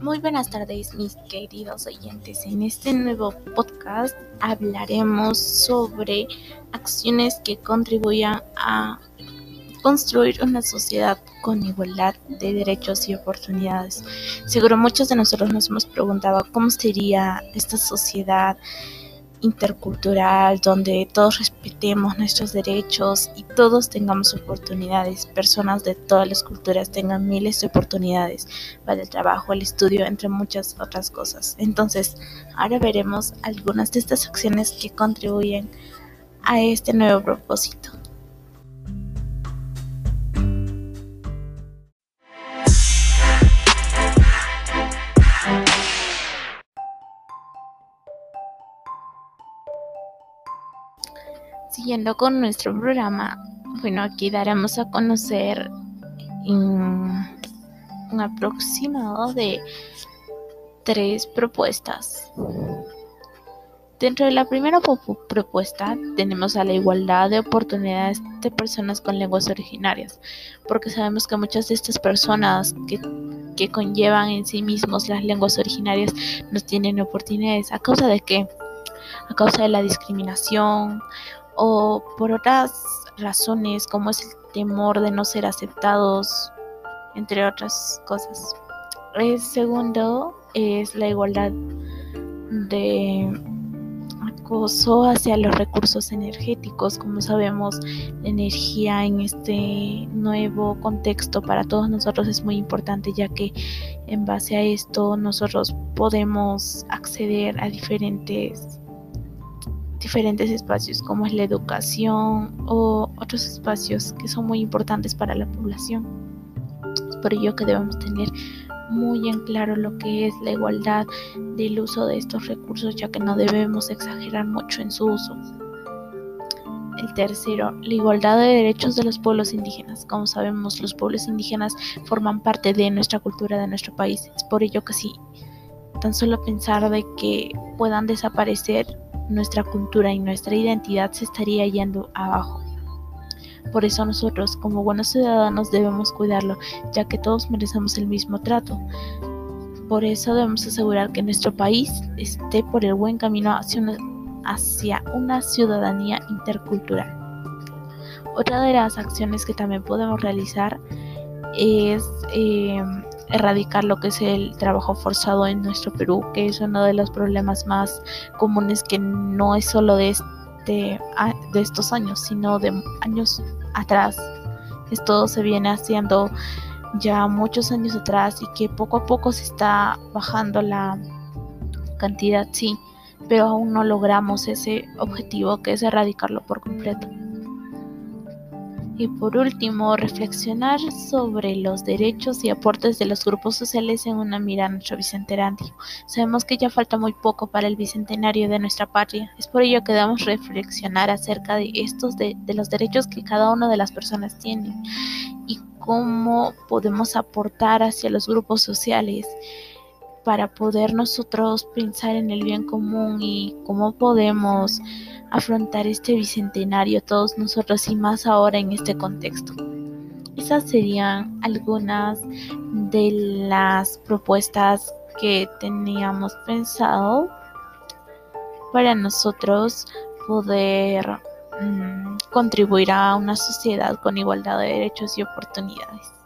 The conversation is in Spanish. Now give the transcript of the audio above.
Muy buenas tardes mis queridos oyentes. En este nuevo podcast hablaremos sobre acciones que contribuyan a construir una sociedad con igualdad de derechos y oportunidades. Seguro muchos de nosotros nos hemos preguntado cómo sería esta sociedad intercultural donde todos respetemos nuestros derechos y todos tengamos oportunidades, personas de todas las culturas tengan miles de oportunidades para el trabajo, el estudio, entre muchas otras cosas. Entonces, ahora veremos algunas de estas acciones que contribuyen a este nuevo propósito. Siguiendo con nuestro programa, bueno, aquí daremos a conocer un aproximado de tres propuestas. Dentro de la primera propuesta tenemos a la igualdad de oportunidades de personas con lenguas originarias, porque sabemos que muchas de estas personas que, que conllevan en sí mismos las lenguas originarias no tienen oportunidades. ¿A causa de qué? A causa de la discriminación o por otras razones como es el temor de no ser aceptados, entre otras cosas. El segundo es la igualdad de acoso hacia los recursos energéticos. Como sabemos, la energía en este nuevo contexto para todos nosotros es muy importante ya que en base a esto nosotros podemos acceder a diferentes diferentes espacios como es la educación o otros espacios que son muy importantes para la población. Es por ello que debemos tener muy en claro lo que es la igualdad del uso de estos recursos ya que no debemos exagerar mucho en su uso. El tercero, la igualdad de derechos de los pueblos indígenas. Como sabemos, los pueblos indígenas forman parte de nuestra cultura, de nuestro país. Es por ello que si tan solo pensar de que puedan desaparecer nuestra cultura y nuestra identidad se estaría yendo abajo. Por eso nosotros como buenos ciudadanos debemos cuidarlo, ya que todos merecemos el mismo trato. Por eso debemos asegurar que nuestro país esté por el buen camino hacia una, ciudadanía intercultural. Otra de las acciones que también podemos realizar es eh, erradicar lo que es el trabajo forzado en nuestro Perú, que es uno de los problemas más comunes que no es solo de, este, de estos años, sino de años atrás. Esto se viene haciendo ya muchos años atrás y que poco a poco se está bajando la cantidad, sí, pero aún no logramos ese objetivo que es erradicarlo por completo. Y por último, reflexionar sobre los derechos y aportes de los grupos sociales en una mira a nuestro bicentenario. Sabemos que ya falta muy poco para el bicentenario de nuestra patria. Es por ello que debemos reflexionar acerca de estos, de, de los derechos que cada una de las personas tiene y cómo podemos aportar hacia los grupos sociales para poder nosotros pensar en el bien común y cómo podemos afrontar este bicentenario todos nosotros y más ahora en este contexto. Esas serían algunas de las propuestas que teníamos pensado para nosotros poder mm, contribuir a una sociedad con igualdad de derechos y oportunidades.